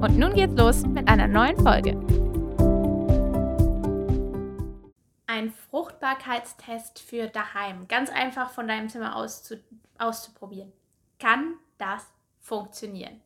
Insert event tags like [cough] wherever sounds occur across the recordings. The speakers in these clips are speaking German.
Und nun geht's los mit einer neuen Folge. Ein Fruchtbarkeitstest für daheim. Ganz einfach von deinem Zimmer aus zu, auszuprobieren. Kann das funktionieren?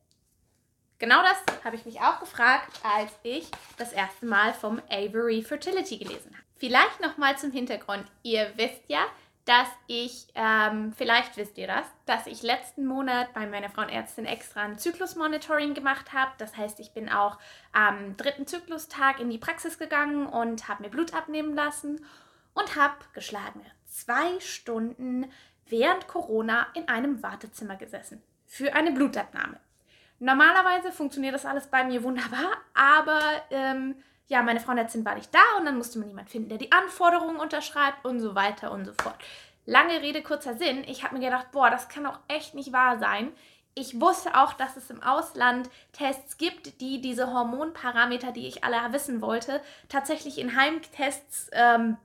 Genau das habe ich mich auch gefragt, als ich das erste Mal vom Avery Fertility gelesen habe. Vielleicht nochmal zum Hintergrund. Ihr wisst ja, dass ich, ähm, vielleicht wisst ihr das, dass ich letzten Monat bei meiner Frauenärztin extra ein Zyklusmonitoring gemacht habe. Das heißt, ich bin auch am dritten Zyklustag in die Praxis gegangen und habe mir Blut abnehmen lassen und habe geschlagene zwei Stunden während Corona in einem Wartezimmer gesessen für eine Blutabnahme. Normalerweise funktioniert das alles bei mir wunderbar, aber ähm, ja, meine Frauenärztin war nicht da und dann musste man jemanden finden, der die Anforderungen unterschreibt und so weiter und so fort. Lange Rede, kurzer Sinn. Ich habe mir gedacht, boah, das kann auch echt nicht wahr sein. Ich wusste auch, dass es im Ausland Tests gibt, die diese Hormonparameter, die ich alle wissen wollte, tatsächlich in Heimtests ähm,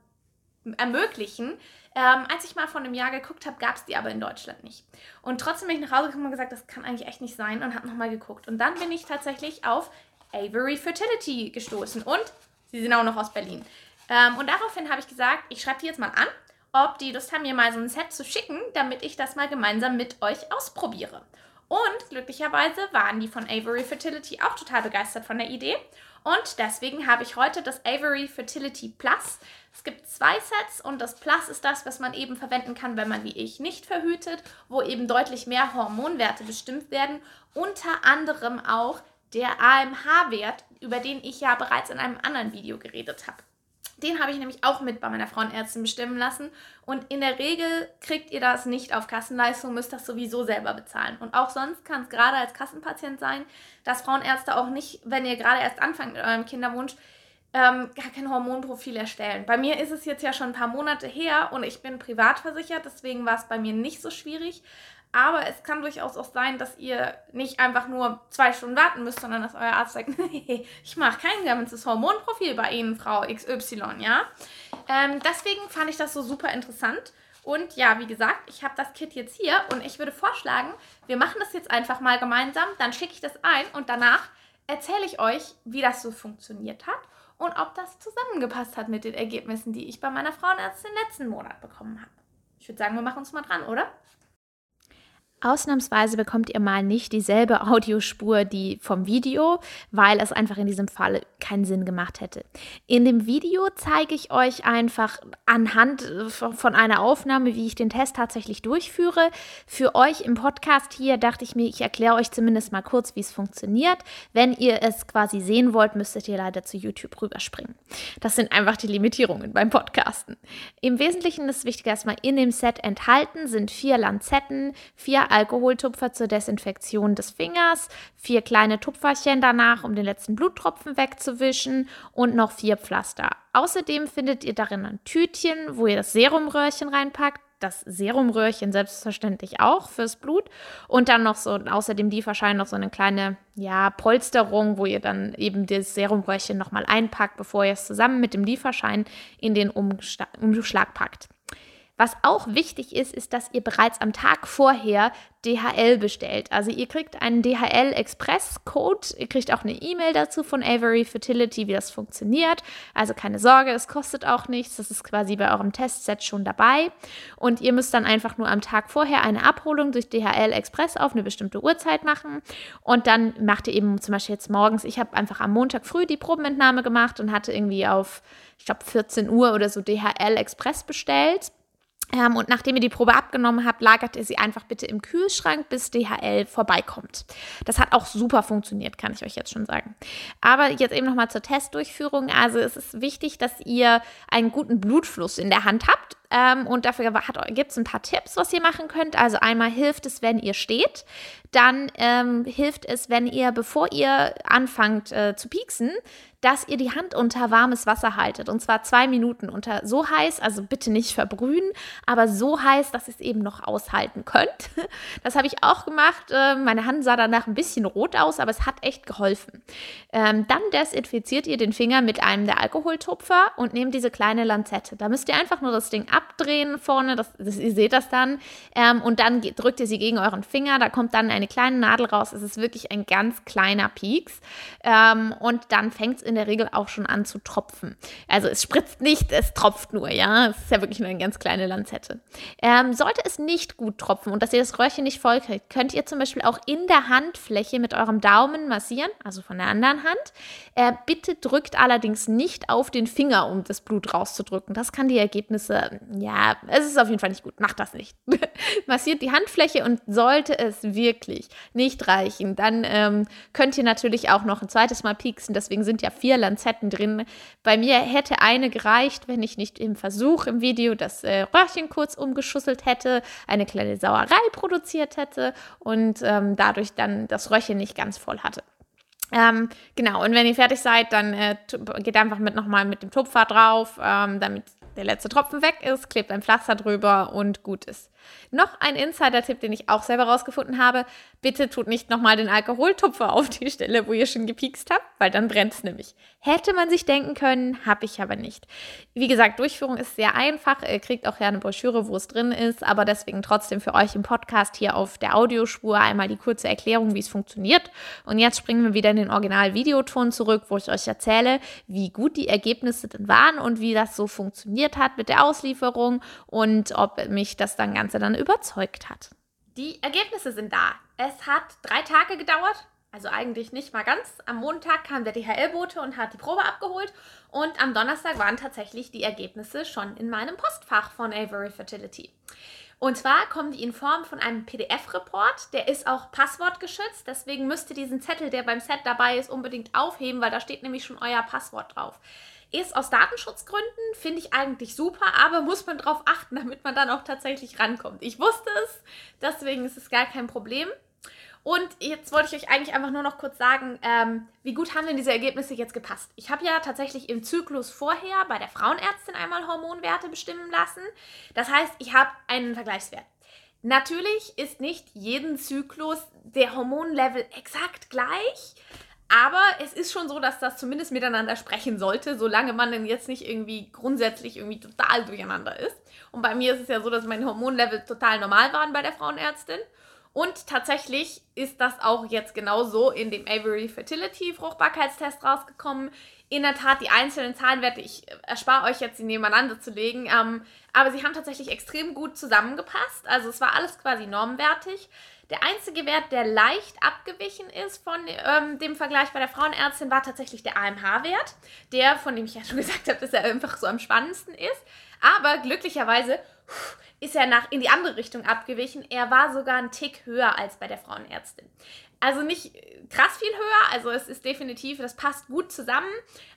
ermöglichen. Ähm, als ich mal vor einem Jahr geguckt habe, gab es die aber in Deutschland nicht. Und trotzdem bin ich nach Hause gekommen und gesagt, das kann eigentlich echt nicht sein und habe nochmal geguckt. Und dann bin ich tatsächlich auf Avery Fertility gestoßen und sie sind auch noch aus Berlin. Ähm, und daraufhin habe ich gesagt, ich schreibe die jetzt mal an, ob die Lust haben, mir mal so ein Set zu schicken, damit ich das mal gemeinsam mit euch ausprobiere. Und glücklicherweise waren die von Avery Fertility auch total begeistert von der Idee. Und deswegen habe ich heute das Avery Fertility Plus. Es gibt zwei Sets und das Plus ist das, was man eben verwenden kann, wenn man wie ich nicht verhütet, wo eben deutlich mehr Hormonwerte bestimmt werden. Unter anderem auch der AMH-Wert, über den ich ja bereits in einem anderen Video geredet habe. Den habe ich nämlich auch mit bei meiner Frauenärztin bestimmen lassen. Und in der Regel kriegt ihr das nicht auf Kassenleistung, müsst das sowieso selber bezahlen. Und auch sonst kann es gerade als Kassenpatient sein, dass Frauenärzte auch nicht, wenn ihr gerade erst anfangt mit eurem Kinderwunsch, ähm, gar kein Hormonprofil erstellen. Bei mir ist es jetzt ja schon ein paar Monate her und ich bin privat versichert, deswegen war es bei mir nicht so schwierig. Aber es kann durchaus auch sein, dass ihr nicht einfach nur zwei Stunden warten müsst, sondern dass euer Arzt sagt, [laughs] ich mache kein ganzes Hormonprofil bei Ihnen, Frau XY, ja. Ähm, deswegen fand ich das so super interessant. Und ja, wie gesagt, ich habe das Kit jetzt hier und ich würde vorschlagen, wir machen das jetzt einfach mal gemeinsam, dann schicke ich das ein und danach erzähle ich euch, wie das so funktioniert hat und ob das zusammengepasst hat mit den Ergebnissen, die ich bei meiner Frauenärztin letzten Monat bekommen habe. Ich würde sagen, wir machen uns mal dran, oder? Ausnahmsweise bekommt ihr mal nicht dieselbe Audiospur die vom Video, weil es einfach in diesem Fall keinen Sinn gemacht hätte. In dem Video zeige ich euch einfach anhand von einer Aufnahme, wie ich den Test tatsächlich durchführe. Für euch im Podcast hier dachte ich mir, ich erkläre euch zumindest mal kurz, wie es funktioniert. Wenn ihr es quasi sehen wollt, müsstet ihr leider zu YouTube rüberspringen. Das sind einfach die Limitierungen beim Podcasten. Im Wesentlichen ist wichtig erstmal in dem Set enthalten sind vier Lanzetten, vier Alkoholtupfer zur Desinfektion des Fingers, vier kleine Tupferchen danach, um den letzten Bluttropfen wegzuwischen und noch vier Pflaster. Außerdem findet ihr darin ein Tütchen, wo ihr das Serumröhrchen reinpackt, das Serumröhrchen selbstverständlich auch fürs Blut und dann noch so außerdem die wahrscheinlich noch so eine kleine ja Polsterung, wo ihr dann eben das Serumröhrchen nochmal einpackt, bevor ihr es zusammen mit dem Lieferschein in den Umschlag packt. Was auch wichtig ist, ist, dass ihr bereits am Tag vorher DHL bestellt. Also ihr kriegt einen DHL Express Code, ihr kriegt auch eine E-Mail dazu von Avery Fertility, wie das funktioniert. Also keine Sorge, es kostet auch nichts, das ist quasi bei eurem Testset schon dabei. Und ihr müsst dann einfach nur am Tag vorher eine Abholung durch DHL Express auf eine bestimmte Uhrzeit machen. Und dann macht ihr eben zum Beispiel jetzt morgens, ich habe einfach am Montag früh die Probenentnahme gemacht und hatte irgendwie auf, ich glaube, 14 Uhr oder so DHL Express bestellt. Ähm, und nachdem ihr die Probe abgenommen habt, lagert ihr sie einfach bitte im Kühlschrank, bis DHL vorbeikommt. Das hat auch super funktioniert, kann ich euch jetzt schon sagen. Aber jetzt eben nochmal zur Testdurchführung. Also es ist wichtig, dass ihr einen guten Blutfluss in der Hand habt. Ähm, und dafür gibt es ein paar Tipps, was ihr machen könnt. Also einmal hilft es, wenn ihr steht. Dann ähm, hilft es, wenn ihr, bevor ihr anfangt äh, zu pieksen, dass ihr die Hand unter warmes Wasser haltet. Und zwar zwei Minuten unter so heiß, also bitte nicht verbrühen, aber so heiß, dass ihr es eben noch aushalten könnt. [laughs] Das habe ich auch gemacht. Ähm, meine Hand sah danach ein bisschen rot aus, aber es hat echt geholfen. Ähm, dann desinfiziert ihr den Finger mit einem der Alkoholtupfer und nehmt diese kleine Lanzette. Da müsst ihr einfach nur das Ding abdrehen vorne, das, das ihr seht das dann. Ähm, und dann drückt ihr sie gegen euren Finger. Da kommt dann eine kleine Nadel raus. Es ist wirklich ein ganz kleiner Pieks. und dann fängt es in der Regel auch schon an zu tropfen. Also es spritzt nicht, es tropft nur, ja. Es ist ja wirklich nur eine ganz kleine Lanzette. Ähm, sollte es nicht gut tropfen und dass ihr das Röhrchen nicht voll kriegt, könnt ihr zum Beispiel auch in der Handfläche mit eurem Daumen massieren, also von der anderen Hand. Äh, bitte drückt allerdings nicht auf den Finger, um das Blut rauszudrücken. Das kann die Ergebnisse, ja, es ist auf jeden Fall nicht gut. Macht das nicht. [laughs] Massiert die Handfläche und sollte es wirklich nicht reichen, dann ähm, könnt ihr natürlich auch noch ein zweites Mal pieksen. Deswegen sind ja vier Lanzetten drin. Bei mir hätte eine gereicht, wenn ich nicht im Versuch im Video das äh, Röhrchen kurz umgeschusselt hätte, eine kleine Sauerei produziert hätte und ähm, dadurch dann das Röhrchen nicht ganz voll hatte. Ähm, genau, und wenn ihr fertig seid, dann äh, geht einfach mit nochmal mit dem Tupfer drauf, ähm, damit der letzte Tropfen weg ist, klebt ein Pflaster drüber und gut ist. Noch ein Insider-Tipp, den ich auch selber rausgefunden habe. Bitte tut nicht nochmal den Alkoholtupfer auf die Stelle, wo ihr schon gepiekst habt, weil dann brennt es nämlich. Hätte man sich denken können, habe ich aber nicht. Wie gesagt, Durchführung ist sehr einfach. Ihr kriegt auch ja eine Broschüre, wo es drin ist, aber deswegen trotzdem für euch im Podcast hier auf der Audiospur einmal die kurze Erklärung, wie es funktioniert. Und jetzt springen wir wieder in den Original-Videoton zurück, wo ich euch erzähle, wie gut die Ergebnisse denn waren und wie das so funktioniert hat mit der Auslieferung und ob mich das dann Ganze dann überzeugt hat. Die Ergebnisse sind da. Es hat drei Tage gedauert, also eigentlich nicht mal ganz. Am Montag kam der DHL-Bote und hat die Probe abgeholt und am Donnerstag waren tatsächlich die Ergebnisse schon in meinem Postfach von Avery Fertility. Und zwar kommen die in Form von einem PDF-Report, der ist auch passwortgeschützt, deswegen müsst ihr diesen Zettel, der beim Set dabei ist, unbedingt aufheben, weil da steht nämlich schon euer Passwort drauf. Ist aus Datenschutzgründen, finde ich eigentlich super, aber muss man darauf achten, damit man dann auch tatsächlich rankommt. Ich wusste es, deswegen ist es gar kein Problem. Und jetzt wollte ich euch eigentlich einfach nur noch kurz sagen, ähm, wie gut haben denn diese Ergebnisse jetzt gepasst? Ich habe ja tatsächlich im Zyklus vorher bei der Frauenärztin einmal Hormonwerte bestimmen lassen. Das heißt, ich habe einen Vergleichswert. Natürlich ist nicht jeden Zyklus der Hormonlevel exakt gleich. Aber es ist schon so, dass das zumindest miteinander sprechen sollte, solange man dann jetzt nicht irgendwie grundsätzlich irgendwie total durcheinander ist. Und bei mir ist es ja so, dass meine Hormonlevel total normal waren bei der Frauenärztin. Und tatsächlich ist das auch jetzt genauso in dem Avery Fertility Fruchtbarkeitstest rausgekommen. In der Tat, die einzelnen Zahlenwerte, ich erspare euch jetzt, sie nebeneinander zu legen, ähm, aber sie haben tatsächlich extrem gut zusammengepasst. Also es war alles quasi normwertig. Der einzige Wert, der leicht abgewichen ist von ähm, dem Vergleich bei der Frauenärztin, war tatsächlich der AMH-Wert. Der, von dem ich ja [laughs] schon gesagt habe, dass er einfach so am spannendsten ist. Aber glücklicherweise ist er nach in die andere Richtung abgewichen. Er war sogar ein Tick höher als bei der Frauenärztin. Also nicht krass viel höher, also es ist definitiv, das passt gut zusammen,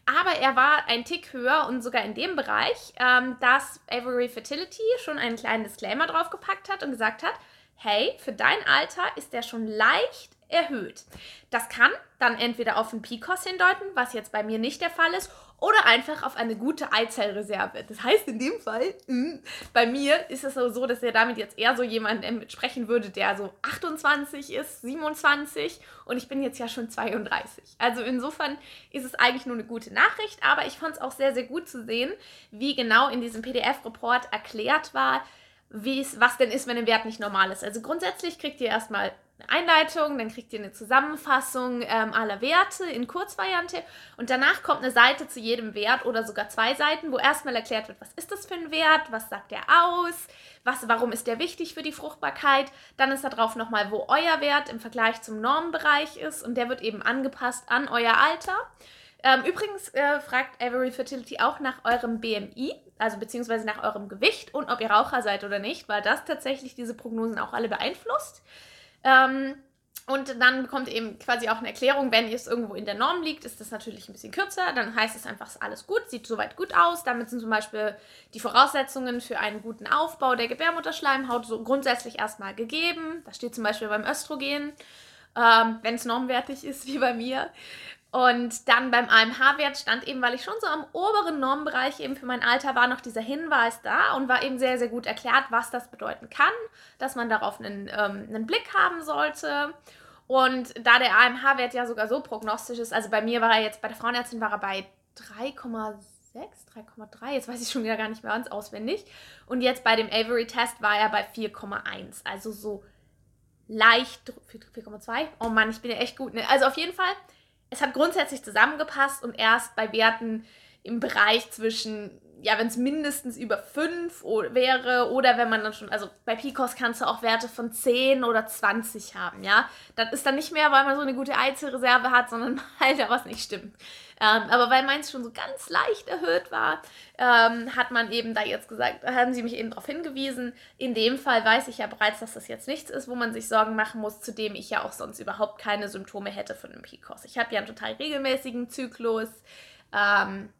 aber er war ein Tick höher und sogar in dem Bereich, ähm, dass Avery Fertility schon einen kleinen Disclaimer draufgepackt hat und gesagt hat, hey, für dein Alter ist der schon leicht erhöht. Das kann dann entweder auf einen PCOS hindeuten, was jetzt bei mir nicht der Fall ist, oder einfach auf eine gute Eizellreserve. Das heißt in dem Fall, mh, bei mir ist es so, dass er damit jetzt eher so jemand sprechen würde, der so 28 ist, 27 und ich bin jetzt ja schon 32. Also insofern ist es eigentlich nur eine gute Nachricht, aber ich fand es auch sehr, sehr gut zu sehen, wie genau in diesem PDF-Report erklärt war, wie was denn ist, wenn ein Wert nicht normal ist. Also grundsätzlich kriegt ihr erstmal eine Einleitung, dann kriegt ihr eine Zusammenfassung ähm, aller Werte in Kurzvariante und danach kommt eine Seite zu jedem Wert oder sogar zwei Seiten, wo erstmal erklärt wird, was ist das für ein Wert, was sagt der aus, was, warum ist der wichtig für die Fruchtbarkeit. Dann ist da drauf nochmal, wo euer Wert im Vergleich zum Normbereich ist und der wird eben angepasst an euer Alter. Ähm, übrigens äh, fragt Avery Fertility auch nach eurem BMI, also beziehungsweise nach eurem Gewicht und ob ihr Raucher seid oder nicht, weil das tatsächlich diese Prognosen auch alle beeinflusst. Ähm, und dann bekommt eben quasi auch eine Erklärung, wenn es irgendwo in der Norm liegt, ist das natürlich ein bisschen kürzer. Dann heißt es einfach, ist alles gut, sieht soweit gut aus. Damit sind zum Beispiel die Voraussetzungen für einen guten Aufbau der Gebärmutterschleimhaut so grundsätzlich erstmal gegeben. Das steht zum Beispiel beim Östrogen, ähm, wenn es normwertig ist, wie bei mir. Und dann beim AMH-Wert stand eben, weil ich schon so am oberen Normbereich eben für mein Alter war, noch dieser Hinweis da und war eben sehr, sehr gut erklärt, was das bedeuten kann, dass man darauf einen, ähm, einen Blick haben sollte. Und da der AMH-Wert ja sogar so prognostisch ist, also bei mir war er jetzt, bei der Frauenärztin war er bei 3,6, 3,3, jetzt weiß ich schon wieder gar nicht mehr ganz auswendig. Und jetzt bei dem Avery-Test war er bei 4,1, also so leicht, 4,2, oh Mann, ich bin ja echt gut. Ne? Also auf jeden Fall es hat grundsätzlich zusammengepasst und erst bei Werten im Bereich zwischen, ja, wenn es mindestens über 5 wäre oder wenn man dann schon, also bei Picos kannst du auch Werte von 10 oder 20 haben, ja. Das ist dann nicht mehr, weil man so eine gute Eizellreserve hat, sondern [laughs] weil da was nicht stimmt. Ähm, aber weil meins schon so ganz leicht erhöht war, ähm, hat man eben da jetzt gesagt, haben sie mich eben darauf hingewiesen. In dem Fall weiß ich ja bereits, dass das jetzt nichts ist, wo man sich Sorgen machen muss, zu dem ich ja auch sonst überhaupt keine Symptome hätte von einem PCOS. Ich habe ja einen total regelmäßigen Zyklus. Ähm,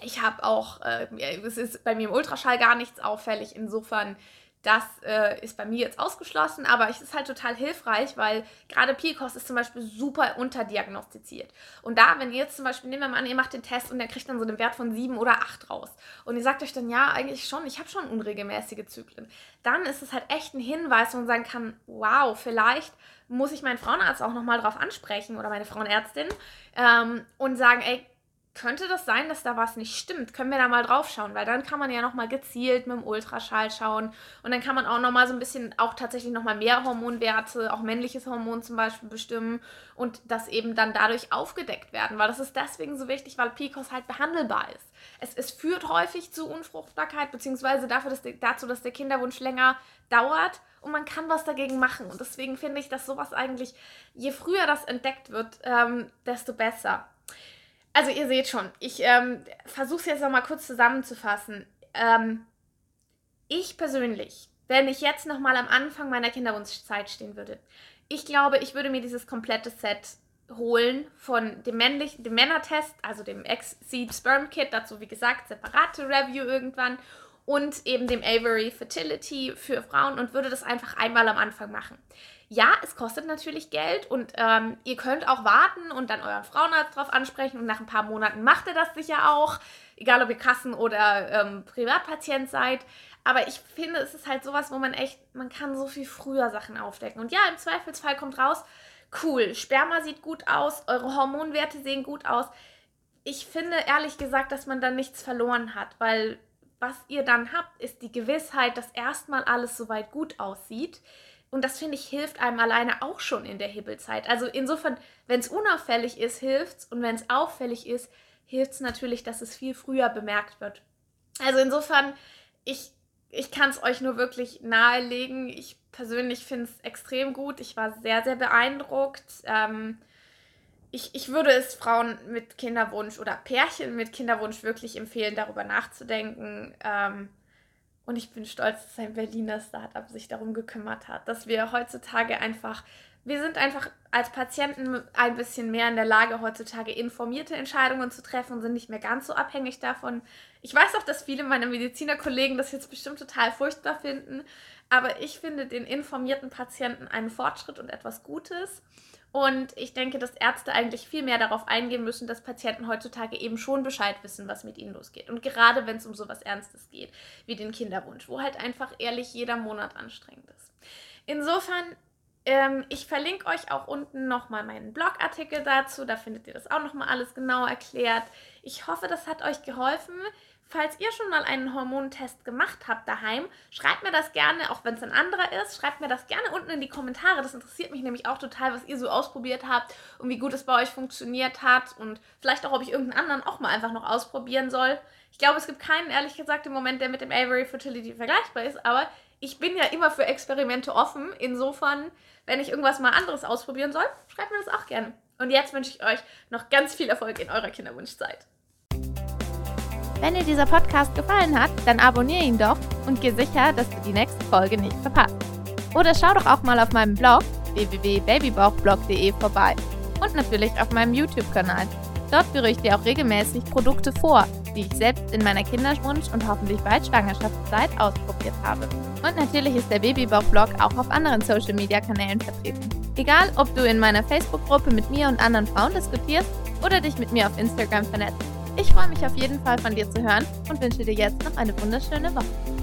ich habe auch, äh, es ist bei mir im Ultraschall gar nichts auffällig. Insofern das äh, ist bei mir jetzt ausgeschlossen, aber es ist halt total hilfreich, weil gerade PCOS ist zum Beispiel super unterdiagnostiziert. Und da, wenn ihr jetzt zum Beispiel, nehmen wir mal an, ihr macht den Test und der kriegt dann so einen Wert von 7 oder 8 raus und ihr sagt euch dann, ja, eigentlich schon, ich habe schon unregelmäßige Zyklen, dann ist es halt echt ein Hinweis, wo man sagen kann, wow, vielleicht muss ich meinen Frauenarzt auch nochmal drauf ansprechen oder meine Frauenärztin ähm, und sagen, ey, könnte das sein, dass da was nicht stimmt? Können wir da mal drauf schauen? Weil dann kann man ja nochmal gezielt mit dem Ultraschall schauen und dann kann man auch nochmal so ein bisschen, auch tatsächlich nochmal mehr Hormonwerte, auch männliches Hormon zum Beispiel bestimmen und das eben dann dadurch aufgedeckt werden, weil das ist deswegen so wichtig, weil PCOS halt behandelbar ist. Es, es führt häufig zu Unfruchtbarkeit, beziehungsweise dafür, dass der, dazu, dass der Kinderwunsch länger dauert und man kann was dagegen machen. Und deswegen finde ich, dass sowas eigentlich, je früher das entdeckt wird, ähm, desto besser. Also ihr seht schon, ich ähm, versuche es jetzt nochmal kurz zusammenzufassen. Ähm, ich persönlich, wenn ich jetzt nochmal am Anfang meiner Kinderwunschzeit stehen würde, ich glaube, ich würde mir dieses komplette Set holen von dem männlichen, dem Männertest, also dem X-Seed Sperm Kit, dazu wie gesagt separate Review irgendwann und eben dem Avery Fertility für Frauen und würde das einfach einmal am Anfang machen. Ja, es kostet natürlich Geld und ähm, ihr könnt auch warten und dann euren Frauenarzt drauf ansprechen und nach ein paar Monaten macht er das sicher auch, egal ob ihr Kassen- oder ähm, Privatpatient seid. Aber ich finde, es ist halt sowas, wo man echt, man kann so viel früher Sachen aufdecken. Und ja, im Zweifelsfall kommt raus, cool, Sperma sieht gut aus, eure Hormonwerte sehen gut aus. Ich finde ehrlich gesagt, dass man dann nichts verloren hat, weil was ihr dann habt, ist die Gewissheit, dass erstmal alles soweit gut aussieht. Und das finde ich hilft einem alleine auch schon in der Hibbelzeit. Also insofern, wenn es unauffällig ist, hilft es. Und wenn es auffällig ist, hilft es natürlich, dass es viel früher bemerkt wird. Also insofern, ich, ich kann es euch nur wirklich nahelegen. Ich persönlich finde es extrem gut. Ich war sehr, sehr beeindruckt. Ähm, ich, ich würde es Frauen mit Kinderwunsch oder Pärchen mit Kinderwunsch wirklich empfehlen, darüber nachzudenken. Ähm, und ich bin stolz, dass ein Berliner Startup sich darum gekümmert hat, dass wir heutzutage einfach, wir sind einfach als Patienten ein bisschen mehr in der Lage, heutzutage informierte Entscheidungen zu treffen und sind nicht mehr ganz so abhängig davon. Ich weiß auch, dass viele meiner Medizinerkollegen das jetzt bestimmt total furchtbar finden, aber ich finde den informierten Patienten einen Fortschritt und etwas Gutes. Und ich denke, dass Ärzte eigentlich viel mehr darauf eingehen müssen, dass Patienten heutzutage eben schon Bescheid wissen, was mit ihnen losgeht. Und gerade wenn es um sowas Ernstes geht, wie den Kinderwunsch, wo halt einfach ehrlich jeder Monat anstrengend ist. Insofern, ähm, ich verlinke euch auch unten nochmal meinen Blogartikel dazu. Da findet ihr das auch nochmal alles genau erklärt. Ich hoffe, das hat euch geholfen. Falls ihr schon mal einen Hormontest gemacht habt daheim, schreibt mir das gerne, auch wenn es ein anderer ist, schreibt mir das gerne unten in die Kommentare. Das interessiert mich nämlich auch total, was ihr so ausprobiert habt und wie gut es bei euch funktioniert hat und vielleicht auch, ob ich irgendeinen anderen auch mal einfach noch ausprobieren soll. Ich glaube, es gibt keinen, ehrlich gesagt, im Moment, der mit dem Avery Fertility vergleichbar ist, aber ich bin ja immer für Experimente offen. Insofern, wenn ich irgendwas mal anderes ausprobieren soll, schreibt mir das auch gerne. Und jetzt wünsche ich euch noch ganz viel Erfolg in eurer Kinderwunschzeit. Wenn dir dieser Podcast gefallen hat, dann abonniere ihn doch und geh sicher, dass du die nächste Folge nicht verpasst. Oder schau doch auch mal auf meinem Blog www.babybauchblog.de vorbei und natürlich auf meinem YouTube-Kanal. Dort führe ich dir auch regelmäßig Produkte vor, die ich selbst in meiner Kinderwunsch- und hoffentlich bald Schwangerschaftszeit ausprobiert habe. Und natürlich ist der Babybauch-Blog auch auf anderen Social-Media-Kanälen vertreten. Egal, ob du in meiner Facebook-Gruppe mit mir und anderen Frauen diskutierst oder dich mit mir auf Instagram vernetzt. Ich freue mich auf jeden Fall von dir zu hören und wünsche dir jetzt noch eine wunderschöne Woche.